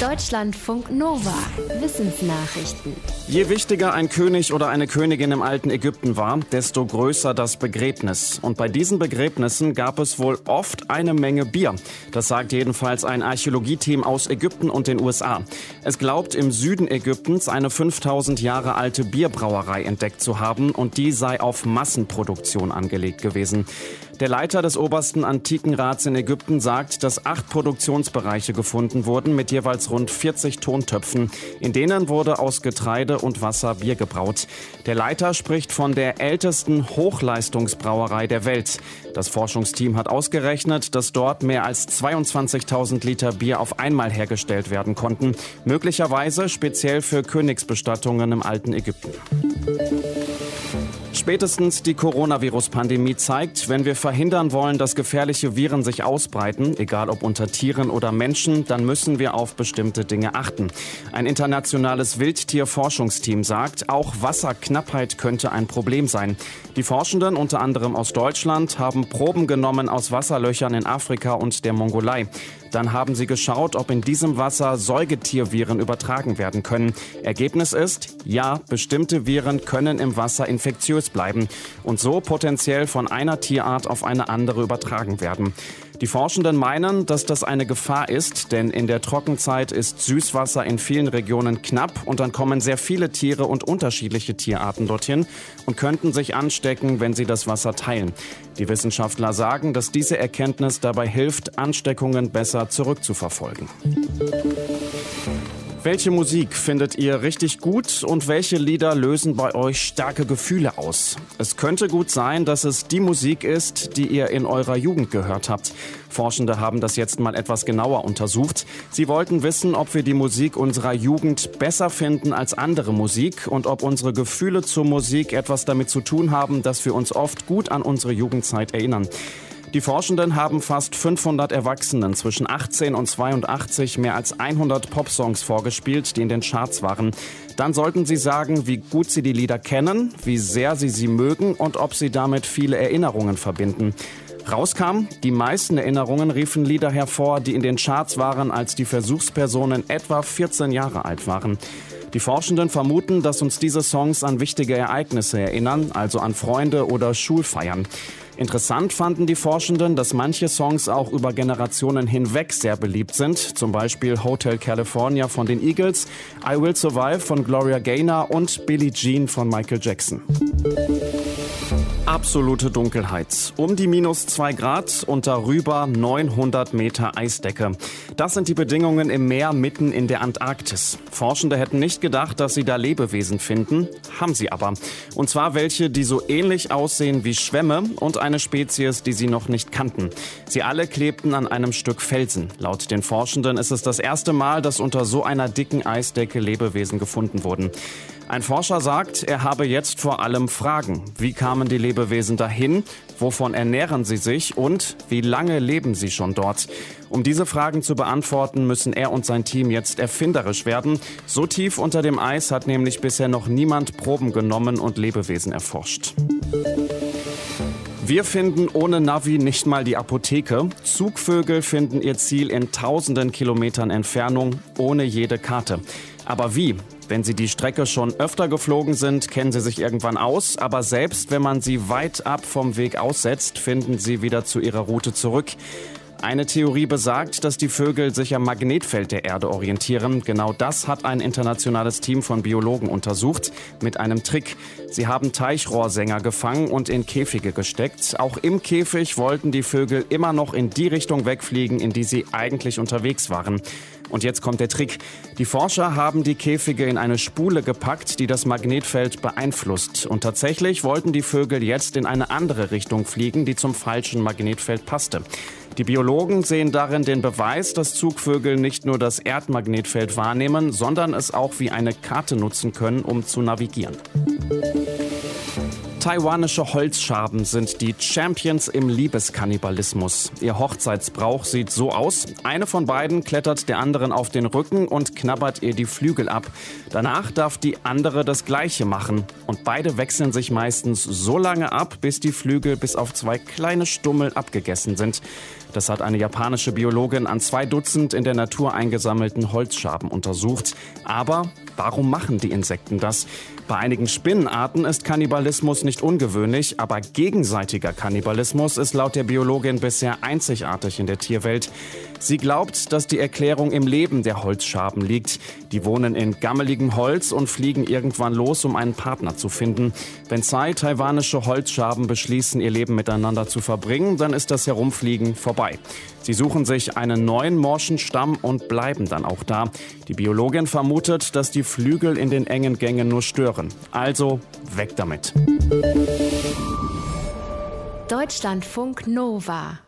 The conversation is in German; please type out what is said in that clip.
Deutschlandfunk Nova. Wissensnachrichten. Je wichtiger ein König oder eine Königin im alten Ägypten war, desto größer das Begräbnis. Und bei diesen Begräbnissen gab es wohl oft eine Menge Bier. Das sagt jedenfalls ein Archäologieteam aus Ägypten und den USA. Es glaubt, im Süden Ägyptens eine 5000 Jahre alte Bierbrauerei entdeckt zu haben und die sei auf Massenproduktion angelegt gewesen. Der Leiter des obersten Antikenrats in Ägypten sagt, dass acht Produktionsbereiche gefunden wurden mit jeweils rund 40 Tontöpfen. In denen wurde aus Getreide und Wasser Bier gebraut. Der Leiter spricht von der ältesten Hochleistungsbrauerei der Welt. Das Forschungsteam hat ausgerechnet, dass dort mehr als 22.000 Liter Bier auf einmal hergestellt werden konnten. Möglicherweise speziell für Königsbestattungen im alten Ägypten. Spätestens die Coronavirus-Pandemie zeigt, wenn wir verhindern wollen, dass gefährliche Viren sich ausbreiten, egal ob unter Tieren oder Menschen, dann müssen wir auf bestimmte Dinge achten. Ein internationales Wildtierforschungsteam sagt, auch Wasserknappheit könnte ein Problem sein. Die Forschenden, unter anderem aus Deutschland, haben Proben genommen aus Wasserlöchern in Afrika und der Mongolei. Dann haben sie geschaut, ob in diesem Wasser Säugetierviren übertragen werden können. Ergebnis ist, ja, bestimmte Viren können im Wasser infektiös bleiben und so potenziell von einer Tierart auf eine andere übertragen werden. Die Forschenden meinen, dass das eine Gefahr ist, denn in der Trockenzeit ist Süßwasser in vielen Regionen knapp und dann kommen sehr viele Tiere und unterschiedliche Tierarten dorthin und könnten sich anstecken, wenn sie das Wasser teilen. Die Wissenschaftler sagen, dass diese Erkenntnis dabei hilft, Ansteckungen besser zurückzuverfolgen. Welche Musik findet ihr richtig gut und welche Lieder lösen bei euch starke Gefühle aus? Es könnte gut sein, dass es die Musik ist, die ihr in eurer Jugend gehört habt. Forschende haben das jetzt mal etwas genauer untersucht. Sie wollten wissen, ob wir die Musik unserer Jugend besser finden als andere Musik und ob unsere Gefühle zur Musik etwas damit zu tun haben, dass wir uns oft gut an unsere Jugendzeit erinnern. Die Forschenden haben fast 500 Erwachsenen zwischen 18 und 82 mehr als 100 Popsongs vorgespielt, die in den Charts waren. Dann sollten sie sagen, wie gut sie die Lieder kennen, wie sehr sie sie mögen und ob sie damit viele Erinnerungen verbinden. Rauskam, die meisten Erinnerungen riefen Lieder hervor, die in den Charts waren, als die Versuchspersonen etwa 14 Jahre alt waren. Die Forschenden vermuten, dass uns diese Songs an wichtige Ereignisse erinnern, also an Freunde oder Schulfeiern. Interessant fanden die Forschenden, dass manche Songs auch über Generationen hinweg sehr beliebt sind, zum Beispiel Hotel California von den Eagles, I Will Survive von Gloria Gaynor und Billie Jean von Michael Jackson. Absolute Dunkelheit. Um die minus zwei Grad und darüber 900 Meter Eisdecke. Das sind die Bedingungen im Meer mitten in der Antarktis. Forschende hätten nicht gedacht, dass sie da Lebewesen finden. Haben sie aber. Und zwar welche, die so ähnlich aussehen wie Schwämme und eine Spezies, die sie noch nicht kannten. Sie alle klebten an einem Stück Felsen. Laut den Forschenden ist es das erste Mal, dass unter so einer dicken Eisdecke Lebewesen gefunden wurden. Ein Forscher sagt, er habe jetzt vor allem Fragen. Wie kamen die Lebewesen dahin? Wovon ernähren sie sich? Und wie lange leben sie schon dort? Um diese Fragen zu beantworten, müssen er und sein Team jetzt erfinderisch werden. So tief unter dem Eis hat nämlich bisher noch niemand Proben genommen und Lebewesen erforscht. Wir finden ohne Navi nicht mal die Apotheke. Zugvögel finden ihr Ziel in tausenden Kilometern Entfernung ohne jede Karte. Aber wie? Wenn sie die Strecke schon öfter geflogen sind, kennen sie sich irgendwann aus, aber selbst wenn man sie weit ab vom Weg aussetzt, finden sie wieder zu ihrer Route zurück. Eine Theorie besagt, dass die Vögel sich am Magnetfeld der Erde orientieren. Genau das hat ein internationales Team von Biologen untersucht mit einem Trick. Sie haben Teichrohrsänger gefangen und in Käfige gesteckt. Auch im Käfig wollten die Vögel immer noch in die Richtung wegfliegen, in die sie eigentlich unterwegs waren. Und jetzt kommt der Trick. Die Forscher haben die Käfige in eine Spule gepackt, die das Magnetfeld beeinflusst. Und tatsächlich wollten die Vögel jetzt in eine andere Richtung fliegen, die zum falschen Magnetfeld passte. Die Biologen sehen darin den Beweis, dass Zugvögel nicht nur das Erdmagnetfeld wahrnehmen, sondern es auch wie eine Karte nutzen können, um zu navigieren. Taiwanische Holzschaben sind die Champions im Liebeskannibalismus. Ihr Hochzeitsbrauch sieht so aus. Eine von beiden klettert der anderen auf den Rücken und knabbert ihr die Flügel ab. Danach darf die andere das Gleiche machen. Und beide wechseln sich meistens so lange ab, bis die Flügel bis auf zwei kleine Stummel abgegessen sind. Das hat eine japanische Biologin an zwei Dutzend in der Natur eingesammelten Holzschaben untersucht. Aber warum machen die Insekten das? Bei einigen Spinnenarten ist Kannibalismus nicht ungewöhnlich, aber gegenseitiger Kannibalismus ist laut der Biologin bisher einzigartig in der Tierwelt. Sie glaubt, dass die Erklärung im Leben der Holzschaben liegt. Die wohnen in gammeligem Holz und fliegen irgendwann los, um einen Partner zu finden. Wenn zwei taiwanische Holzschaben beschließen, ihr Leben miteinander zu verbringen, dann ist das Herumfliegen vorbei. Sie suchen sich einen neuen morschen Stamm und bleiben dann auch da. Die Biologin vermutet, dass die Flügel in den engen Gängen nur stören. Also weg damit. Deutschlandfunk Nova